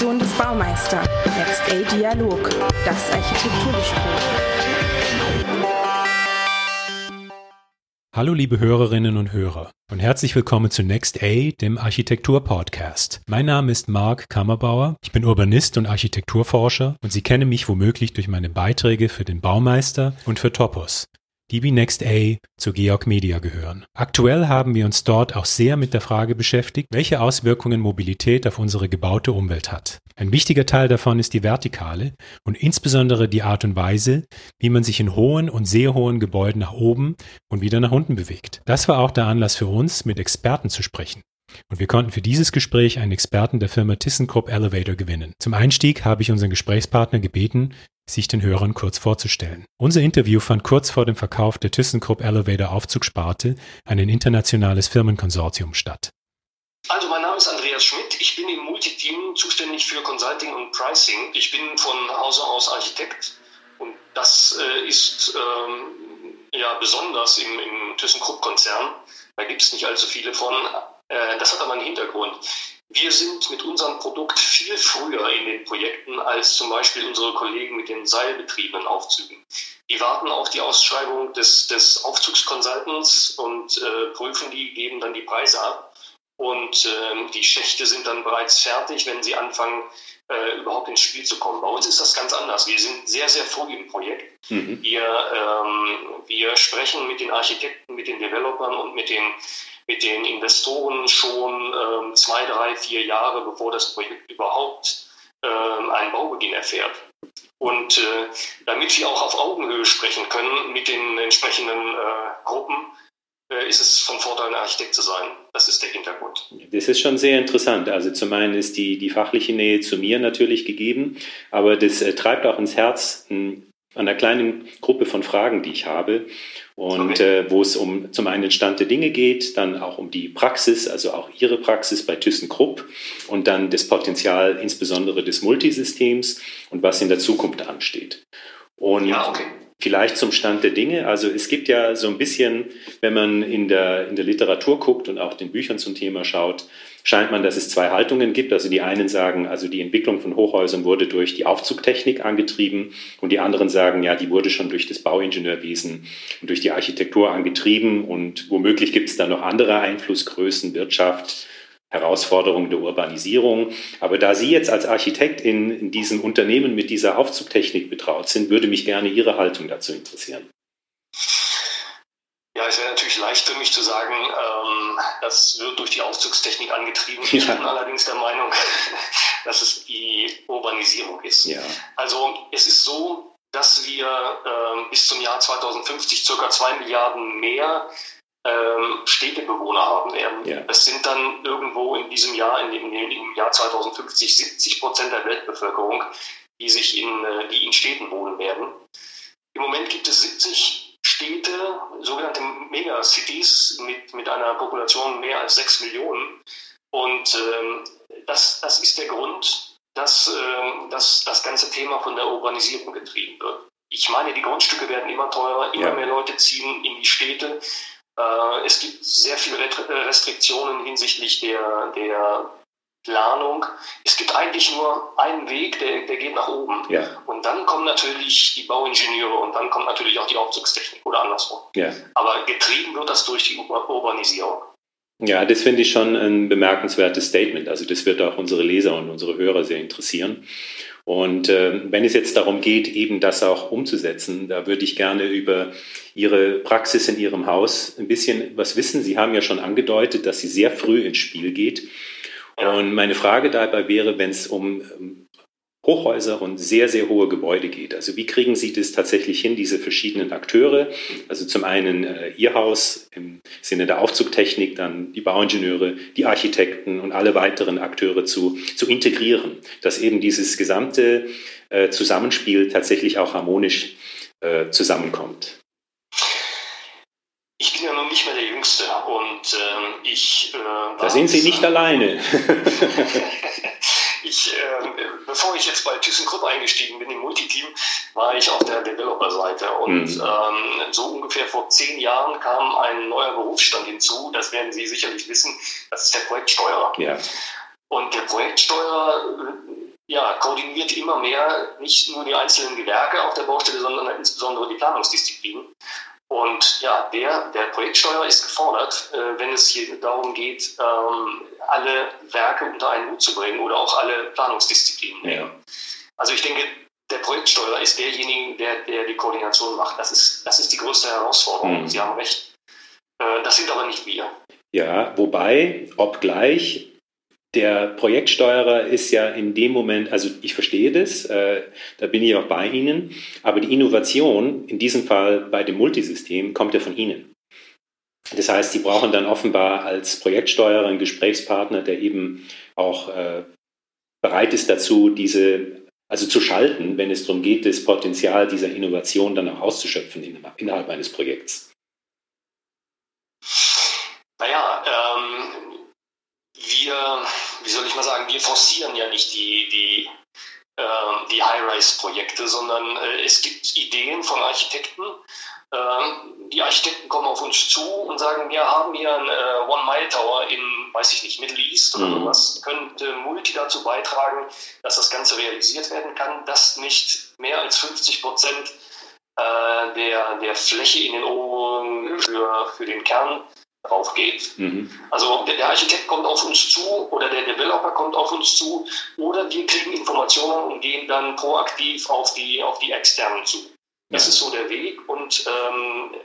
Redaktion des Baumeister. Next A Dialog, das Architekturgespräch. Hallo liebe Hörerinnen und Hörer und herzlich willkommen zu Next A, dem Architektur-Podcast. Mein Name ist Marc Kammerbauer, ich bin Urbanist und Architekturforscher und Sie kennen mich womöglich durch meine Beiträge für den Baumeister und für Topos die wie A zu Georg Media gehören. Aktuell haben wir uns dort auch sehr mit der Frage beschäftigt, welche Auswirkungen Mobilität auf unsere gebaute Umwelt hat. Ein wichtiger Teil davon ist die vertikale und insbesondere die Art und Weise, wie man sich in hohen und sehr hohen Gebäuden nach oben und wieder nach unten bewegt. Das war auch der Anlass für uns, mit Experten zu sprechen. Und wir konnten für dieses Gespräch einen Experten der Firma ThyssenKrupp Elevator gewinnen. Zum Einstieg habe ich unseren Gesprächspartner gebeten, sich den Hörern kurz vorzustellen. Unser Interview fand kurz vor dem Verkauf der ThyssenKrupp Elevator Aufzugsparte ein internationales Firmenkonsortium statt. Also mein Name ist Andreas Schmidt. Ich bin im Multiteam zuständig für Consulting und Pricing. Ich bin von Hause aus Architekt und das äh, ist ähm, ja besonders im, im ThyssenKrupp-Konzern. Da gibt es nicht allzu viele von. Äh, das hat aber einen Hintergrund. Wir sind mit unserem Produkt viel früher in den Projekten als zum Beispiel unsere Kollegen mit den seilbetriebenen Aufzügen. Die warten auf die Ausschreibung des, des Aufzugskonsultants und äh, prüfen die, geben dann die Preise ab. Und äh, die Schächte sind dann bereits fertig, wenn sie anfangen, äh, überhaupt ins Spiel zu kommen. Bei uns ist das ganz anders. Wir sind sehr, sehr früh im Projekt. Mhm. Wir, ähm, wir sprechen mit den Architekten, mit den Developern und mit den mit den Investoren schon ähm, zwei, drei, vier Jahre, bevor das Projekt überhaupt ähm, einen Baubeginn erfährt. Und äh, damit wir auch auf Augenhöhe sprechen können mit den entsprechenden äh, Gruppen, äh, ist es von Vorteil, ein Architekt zu sein. Das ist der Hintergrund. Das ist schon sehr interessant. Also zum einen ist die, die fachliche Nähe zu mir natürlich gegeben, aber das äh, treibt auch ins Herz einer kleinen Gruppe von Fragen, die ich habe und äh, wo es um zum einen den Stand der Dinge geht, dann auch um die Praxis, also auch Ihre Praxis bei ThyssenKrupp und dann das Potenzial insbesondere des Multisystems und was in der Zukunft ansteht. Und ja, okay. Vielleicht zum Stand der Dinge. Also es gibt ja so ein bisschen, wenn man in der, in der Literatur guckt und auch den Büchern zum Thema schaut, scheint man, dass es zwei Haltungen gibt. Also die einen sagen, also die Entwicklung von Hochhäusern wurde durch die Aufzugtechnik angetrieben und die anderen sagen, ja, die wurde schon durch das Bauingenieurwesen und durch die Architektur angetrieben und womöglich gibt es da noch andere Einflussgrößen, Wirtschaft, Herausforderungen der Urbanisierung. Aber da Sie jetzt als Architekt in, in diesem Unternehmen mit dieser Aufzugtechnik betraut sind, würde mich gerne Ihre Haltung dazu interessieren. Ja, es wäre natürlich leicht für mich zu sagen, ähm, das wird durch die Aufzugstechnik angetrieben. Ja. Ich bin allerdings der Meinung, dass es die Urbanisierung ist. Ja. Also es ist so, dass wir ähm, bis zum Jahr 2050 circa zwei Milliarden mehr ähm, Städtebewohner haben werden. Ja. Das sind dann irgendwo in diesem Jahr, in dem, dem Jahr 2050, 70 Prozent der Weltbevölkerung, die sich in, äh, die in Städten wohnen werden. Im Moment gibt es 70 Städte, sogenannte Megacities mit, mit einer Population mehr als sechs Millionen. Und ähm, das, das ist der Grund, dass, äh, dass das ganze Thema von der Urbanisierung getrieben wird. Ich meine, die Grundstücke werden immer teurer, immer ja. mehr Leute ziehen in die Städte. Äh, es gibt sehr viele Restriktionen hinsichtlich der, der Planung. Es gibt eigentlich nur einen Weg, der, der geht nach oben. Ja. Und dann kommen natürlich die Bauingenieure und dann kommt natürlich auch die Aufzugstechnik oder andersrum. Ja. Aber getrieben wird das durch die Urbanisierung. Ja, das finde ich schon ein bemerkenswertes Statement. Also das wird auch unsere Leser und unsere Hörer sehr interessieren. Und äh, wenn es jetzt darum geht, eben das auch umzusetzen, da würde ich gerne über Ihre Praxis in Ihrem Haus ein bisschen was wissen. Sie haben ja schon angedeutet, dass sie sehr früh ins Spiel geht. Und meine Frage dabei wäre, wenn es um ähm, Hochhäuser und sehr, sehr hohe Gebäude geht. Also wie kriegen Sie das tatsächlich hin, diese verschiedenen Akteure, also zum einen äh, Ihr Haus im Sinne der Aufzugtechnik, dann die Bauingenieure, die Architekten und alle weiteren Akteure zu, zu integrieren, dass eben dieses gesamte äh, Zusammenspiel tatsächlich auch harmonisch äh, zusammenkommt? Ich bin ja noch nicht mehr der Jüngste und ähm, ich. Äh, da sind Sie nicht alleine. ich, äh, bevor ich jetzt bei ThyssenKrupp eingestiegen bin im Multiteam, war ich auf der Developer-Seite und mhm. ähm, so ungefähr vor zehn Jahren kam ein neuer Berufsstand hinzu. Das werden Sie sicherlich wissen. Das ist der Projektsteuerer. Ja. Und der Projektsteuerer ja, koordiniert immer mehr nicht nur die einzelnen Gewerke auf der Baustelle, sondern insbesondere die Planungsdisziplinen. Und ja, der, der Projektsteuer ist gefordert, äh, wenn es hier darum geht, ähm, alle Werke unter einen Hut zu bringen oder auch alle Planungsdisziplinen. Ja. Also ich denke, der Projektsteuer ist derjenige, der, der die Koordination macht. Das ist, das ist die größte Herausforderung. Mhm. Sie haben recht. Äh, das sind aber nicht wir. Ja, wobei, obgleich der Projektsteuerer ist ja in dem Moment, also ich verstehe das, äh, da bin ich auch bei Ihnen, aber die Innovation, in diesem Fall bei dem Multisystem, kommt ja von Ihnen. Das heißt, Sie brauchen dann offenbar als Projektsteuerer einen Gesprächspartner, der eben auch äh, bereit ist dazu, diese, also zu schalten, wenn es darum geht, das Potenzial dieser Innovation dann auch auszuschöpfen innerhalb eines Projekts. Naja, ähm, wir, wie soll ich mal sagen, wir forcieren ja nicht die, die, äh, die High-Rise-Projekte, sondern äh, es gibt Ideen von Architekten. Äh, die Architekten kommen auf uns zu und sagen, wir haben hier einen äh, One-Mile-Tower in, weiß ich nicht, Middle East oder mhm. sowas. Könnte Multi dazu beitragen, dass das Ganze realisiert werden kann, dass nicht mehr als 50 Prozent äh, der, der Fläche in den Ohren für, für den Kern drauf geht. Mhm. Also der, Architekt kommt auf uns zu oder der Developer kommt auf uns zu oder wir kriegen Informationen und gehen dann proaktiv auf die, auf die externen zu. Das ist so der Weg und ähm,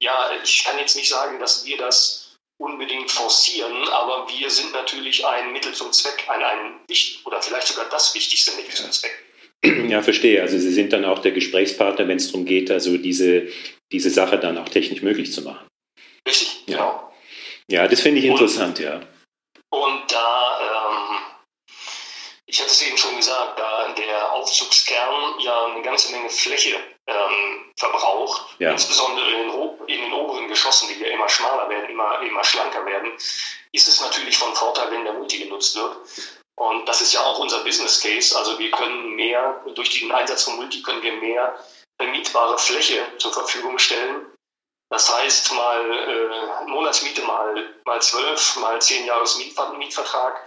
ja, ich kann jetzt nicht sagen, dass wir das unbedingt forcieren, aber wir sind natürlich ein Mittel zum Zweck, ein, ein wichtig oder vielleicht sogar das wichtigste Mittel ja. zum Zweck. Ja, verstehe. Also Sie sind dann auch der Gesprächspartner, wenn es darum geht, also diese, diese Sache dann auch technisch möglich zu machen. Richtig, ja. genau. Ja, das finde ich interessant, und, ja. Und da, ähm, ich hatte es eben schon gesagt, da der Aufzugskern ja eine ganze Menge Fläche ähm, verbraucht, ja. insbesondere in den, in den, oberen Geschossen, die ja immer schmaler werden, immer, immer schlanker werden, ist es natürlich von Vorteil, wenn der Multi genutzt wird. Und das ist ja auch unser Business Case. Also wir können mehr, durch den Einsatz von Multi können wir mehr vermietbare Fläche zur Verfügung stellen das heißt, mal äh, Monatsmiete mal, mal 12, mal 10 Jahres Mietvertrag.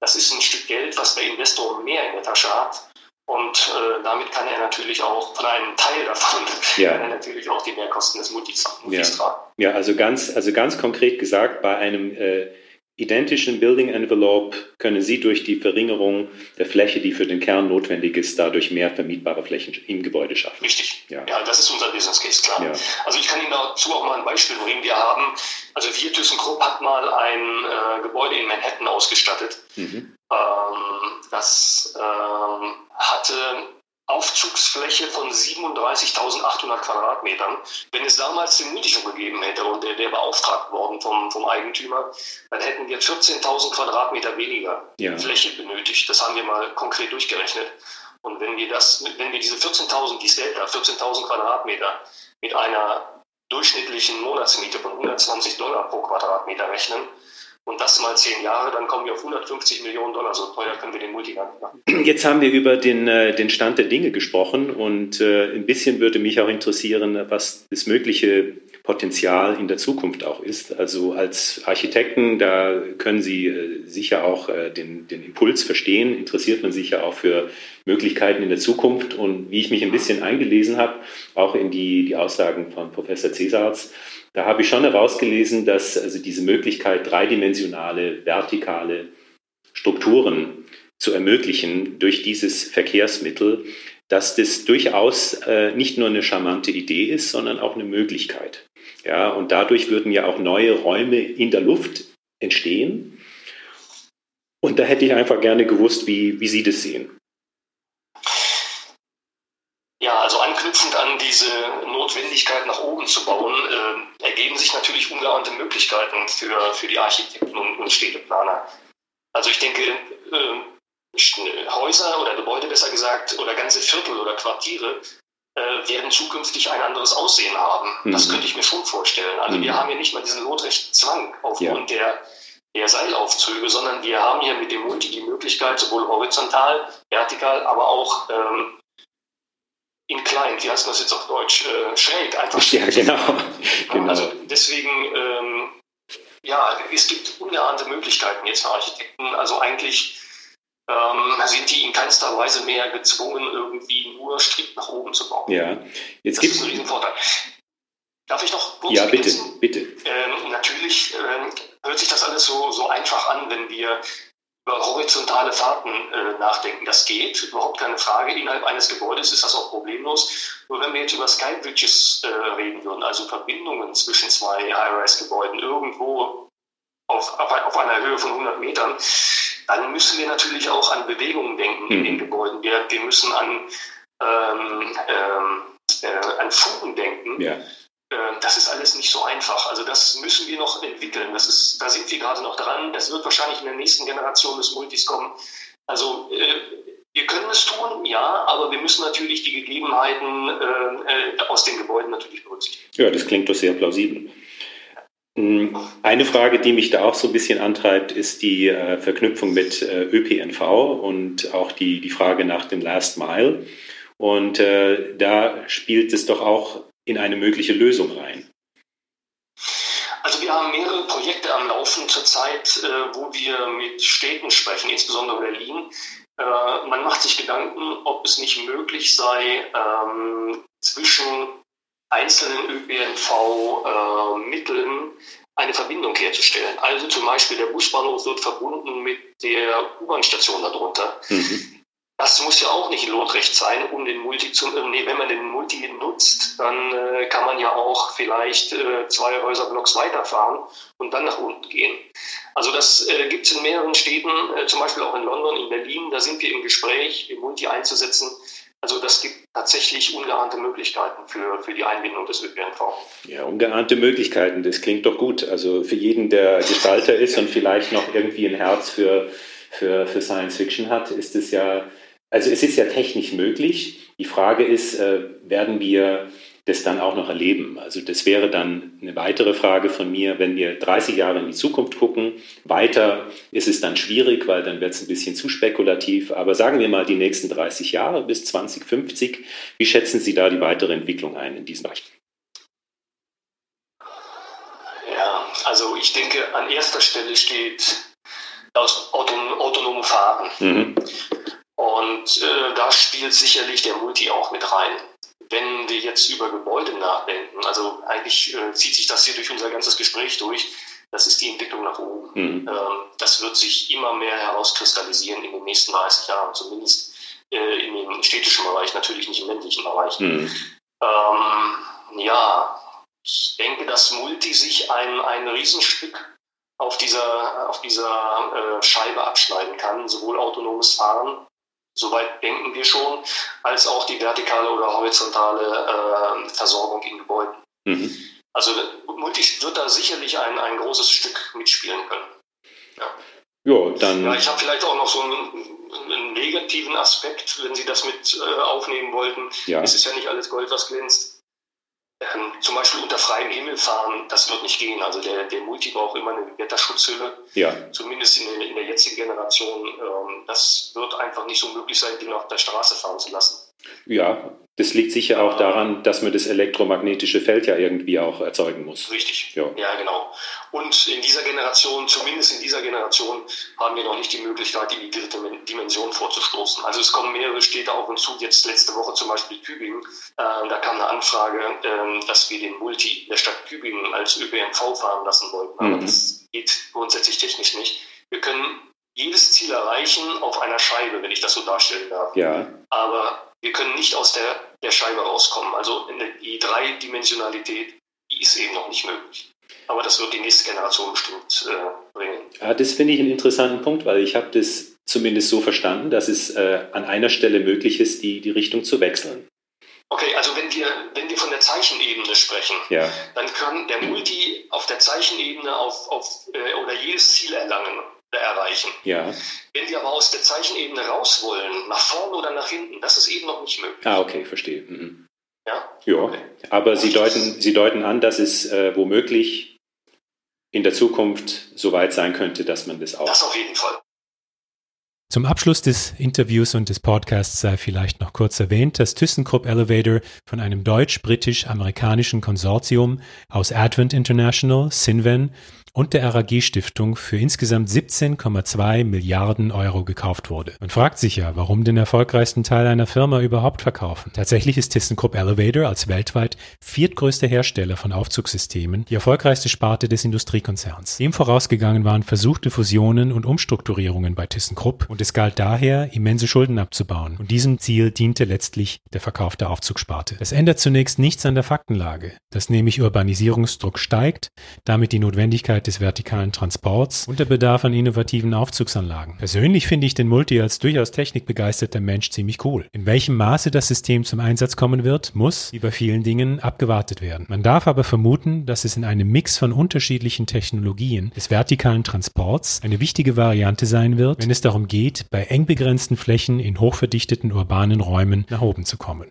Das ist ein Stück Geld, was der Investor mehr in der Tasche hat. Und äh, damit kann er natürlich auch von einem Teil davon ja. kann er natürlich auch die Mehrkosten des Multis, Multis ja. tragen. Ja, also ganz, also ganz konkret gesagt, bei einem äh, identischen Building Envelope können Sie durch die Verringerung der Fläche, die für den Kern notwendig ist, dadurch mehr vermietbare Flächen im Gebäude schaffen. Richtig. Ja, ja das ist unser Business Case, klar. Ja. Also ich kann Ihnen dazu auch mal ein Beispiel bringen. Wir haben, also wir ThyssenKrupp hat mal ein äh, Gebäude in Manhattan ausgestattet. Mhm. Ähm, das ähm, hatte Aufzugsfläche von 37.800 Quadratmetern. Wenn es damals den schon gegeben hätte und der, der beauftragt worden vom, vom Eigentümer, dann hätten wir 14.000 Quadratmeter weniger ja. Fläche benötigt. Das haben wir mal konkret durchgerechnet. Und wenn wir das, wenn wir diese 14.000, die Delta, 14.000 Quadratmeter mit einer durchschnittlichen Monatsmiete von 120 Dollar pro Quadratmeter rechnen, und das mal zehn Jahre, dann kommen wir auf 150 Millionen Dollar. So teuer können wir den Multi gar nicht machen. Jetzt haben wir über den, äh, den Stand der Dinge gesprochen und äh, ein bisschen würde mich auch interessieren, was das mögliche Potenzial in der Zukunft auch ist. Also als Architekten, da können Sie äh, sicher auch äh, den, den Impuls verstehen, interessiert man sich ja auch für Möglichkeiten in der Zukunft. Und wie ich mich ein bisschen eingelesen habe, auch in die, die Aussagen von Professor Cesarz, da habe ich schon herausgelesen, dass also diese Möglichkeit, dreidimensionale, vertikale Strukturen zu ermöglichen durch dieses Verkehrsmittel, dass das durchaus äh, nicht nur eine charmante Idee ist, sondern auch eine Möglichkeit. Ja, und dadurch würden ja auch neue Räume in der Luft entstehen. Und da hätte ich einfach gerne gewusst, wie, wie Sie das sehen. Ja, also anknüpfend an diese Notwendigkeit nach oben zu bauen, äh, ergeben sich natürlich ungeahnte Möglichkeiten für, für die Architekten und, und Städteplaner. Also ich denke, äh, Häuser oder Gebäude besser gesagt oder ganze Viertel oder Quartiere äh, werden zukünftig ein anderes Aussehen haben. Mhm. Das könnte ich mir schon vorstellen. Also mhm. wir haben hier nicht mal diesen notrechten Zwang aufgrund ja. der, der Seilaufzüge, sondern wir haben hier mit dem Multi die Möglichkeit, sowohl horizontal, vertikal, aber auch ähm, inclined, wie heißt das jetzt auf Deutsch, äh, schräg einfach. Ja, genau. genau. Also deswegen, ähm, ja, es gibt ungeahnte Möglichkeiten jetzt für Architekten. Also eigentlich ähm, sind die in keinster Weise mehr gezwungen, irgendwie nur strikt nach oben zu bauen. Ja, jetzt gibt es einen Riesenvorteil. Darf ich noch kurz Ja, bitte, bitte. Ähm, natürlich ähm, hört sich das alles so, so einfach an, wenn wir über horizontale Fahrten äh, nachdenken. Das geht, überhaupt keine Frage. Innerhalb eines Gebäudes ist das auch problemlos. Nur wenn wir jetzt über Skybridges äh, reden würden, also Verbindungen zwischen zwei High-Rise-Gebäuden irgendwo auf, auf, auf, einer Höhe von 100 Metern, dann müssen wir natürlich auch an Bewegungen denken mhm. in den mhm. Gebäuden. Wir, wir müssen an, ähm, ähm, äh, an Fugen denken. Ja. Äh, das ist alles nicht so einfach. Also das müssen wir noch entwickeln. Das ist, da sind wir gerade noch dran. Das wird wahrscheinlich in der nächsten Generation des Multis kommen. Also äh, wir können es tun, ja, aber wir müssen natürlich die Gegebenheiten äh aus den Gebäuden natürlich berücksichtigen. Ja, das klingt doch sehr plausibel. Hm, eine Frage, die mich da auch so ein bisschen antreibt, ist die äh, Verknüpfung mit äh, ÖPNV und auch die, die Frage nach dem Last Mile. Und äh, da spielt es doch auch in eine mögliche Lösung rein. Also wir haben mehrere Projekte am Laufen zurzeit, äh, wo wir mit Städten sprechen, insbesondere Berlin. Äh, man macht sich Gedanken, ob es nicht möglich sei, ähm, zwischen einzelnen ÖPNV-Mitteln äh, eine Verbindung herzustellen. Also zum Beispiel der Busbahnhof wird verbunden mit der U-Bahn-Station darunter. Mhm. Das muss ja auch nicht Lotrecht sein, um den Multi zu, äh, nee, wenn man den Multi nutzt, dann äh, kann man ja auch vielleicht äh, zwei Häuserblocks weiterfahren und dann nach unten gehen. Also das äh, gibt es in mehreren Städten, äh, zum Beispiel auch in London, in Berlin, da sind wir im Gespräch, den Multi einzusetzen. Also das gibt tatsächlich ungeahnte Möglichkeiten für, für die Einbindung des ÖPNV. Ja, ungeahnte Möglichkeiten, das klingt doch gut. Also für jeden, der Gestalter ist und vielleicht noch irgendwie ein Herz für, für, für Science Fiction hat, ist es ja, also es ist ja technisch möglich. Die Frage ist, äh, werden wir das dann auch noch erleben. Also das wäre dann eine weitere Frage von mir, wenn wir 30 Jahre in die Zukunft gucken. Weiter ist es dann schwierig, weil dann wird es ein bisschen zu spekulativ. Aber sagen wir mal die nächsten 30 Jahre bis 2050, wie schätzen Sie da die weitere Entwicklung ein in diesem Bereich? Ja, also ich denke, an erster Stelle steht das autonome Fahren. Mhm. Und äh, da spielt sicherlich der Multi auch mit rein wenn wir jetzt über Gebäude nachdenken, also eigentlich äh, zieht sich das hier durch unser ganzes Gespräch durch, das ist die Entwicklung nach oben. Mhm. Ähm, das wird sich immer mehr herauskristallisieren in den nächsten 30 Jahren, zumindest äh, in dem städtischen Bereich, natürlich nicht im ländlichen Bereich. Mhm. Ähm, ja, ich denke, dass Multi sich ein, ein Riesenstück auf dieser, auf dieser äh, Scheibe abschneiden kann, sowohl autonomes Fahren Soweit denken wir schon, als auch die vertikale oder horizontale äh, Versorgung in Gebäuden. Mhm. Also Multi wird da sicherlich ein, ein großes Stück mitspielen können. Ja. Jo, dann ja, ich habe vielleicht auch noch so einen, einen, negativen Aspekt, wenn Sie das mit äh, aufnehmen wollten. Ja. Es ist ja nicht alles Gold, was glänzt ähm, zum Beispiel unter freiem Himmel fahren, das wird nicht gehen. Also der, der Multi braucht immer eine Wetterschutzhülle. Ja. Zumindest in, in der jetzigen Generation. Ähm, das wird einfach nicht so möglich sein, den auf der Straße fahren zu lassen. Ja, das liegt sicher auch daran, dass man das elektromagnetische Feld ja irgendwie auch erzeugen muss. Richtig. Ja. ja, genau. Und in dieser Generation, zumindest in dieser Generation, haben wir noch nicht die Möglichkeit, die dritte Dimension vorzustoßen. Also es kommen mehrere Städte auf uns zu. Jetzt letzte Woche zum Beispiel Tübingen. Äh, da kam eine Anfrage, äh, dass wir den Multi der Stadt Tübingen als ÖPNV fahren lassen wollten. Aber mhm. das geht grundsätzlich technisch nicht. Wir können jedes Ziel erreichen auf einer Scheibe, wenn ich das so darstellen darf. Ja. Aber wir können nicht aus der, der Scheibe rauskommen. Also die Dreidimensionalität, die ist eben noch nicht möglich. Aber das wird die nächste Generation bestimmt äh, bringen. Ja, das finde ich einen interessanten Punkt, weil ich habe das zumindest so verstanden, dass es äh, an einer Stelle möglich ist, die, die Richtung zu wechseln. Okay, also wenn wir, wenn wir von der Zeichenebene sprechen, ja. dann kann der Multi auf der Zeichenebene auf, auf, äh, oder jedes Ziel erlangen erreichen. Ja. Wenn wir aber aus der Zeichenebene raus wollen, nach vorne oder nach hinten, das ist eben noch nicht möglich. Ah, okay, verstehe. Mhm. Ja? Ja, okay. aber Sie deuten, Sie deuten an, dass es äh, womöglich in der Zukunft so weit sein könnte, dass man das auch. Das auf jeden Fall. Zum Abschluss des Interviews und des Podcasts sei vielleicht noch kurz erwähnt, dass ThyssenKrupp Elevator von einem deutsch-britisch-amerikanischen Konsortium aus Advent International, Sinven und der RAG Stiftung für insgesamt 17,2 Milliarden Euro gekauft wurde. Man fragt sich ja, warum den erfolgreichsten Teil einer Firma überhaupt verkaufen. Tatsächlich ist ThyssenKrupp Elevator als weltweit viertgrößter Hersteller von Aufzugssystemen die erfolgreichste Sparte des Industriekonzerns. Dem vorausgegangen waren versuchte Fusionen und Umstrukturierungen bei ThyssenKrupp und es galt daher, immense Schulden abzubauen. Und diesem Ziel diente letztlich der Verkauf der Aufzugssparte. Das ändert zunächst nichts an der Faktenlage, dass nämlich Urbanisierungsdruck steigt, damit die Des vertikalen Transports und der Bedarf an innovativen Aufzugsanlagen. Persönlich finde ich den Multi als durchaus technikbegeisterter Mensch ziemlich cool. In welchem Maße das System zum Einsatz kommen wird, muss, wie bei vielen Dingen, abgewartet werden. Man darf aber vermuten, dass es in einem Mix von unterschiedlichen Technologien des vertikalen Transports eine wichtige Variante sein wird, wenn es darum geht, bei eng begrenzten Flächen in hochverdichteten urbanen Räumen nach oben zu kommen.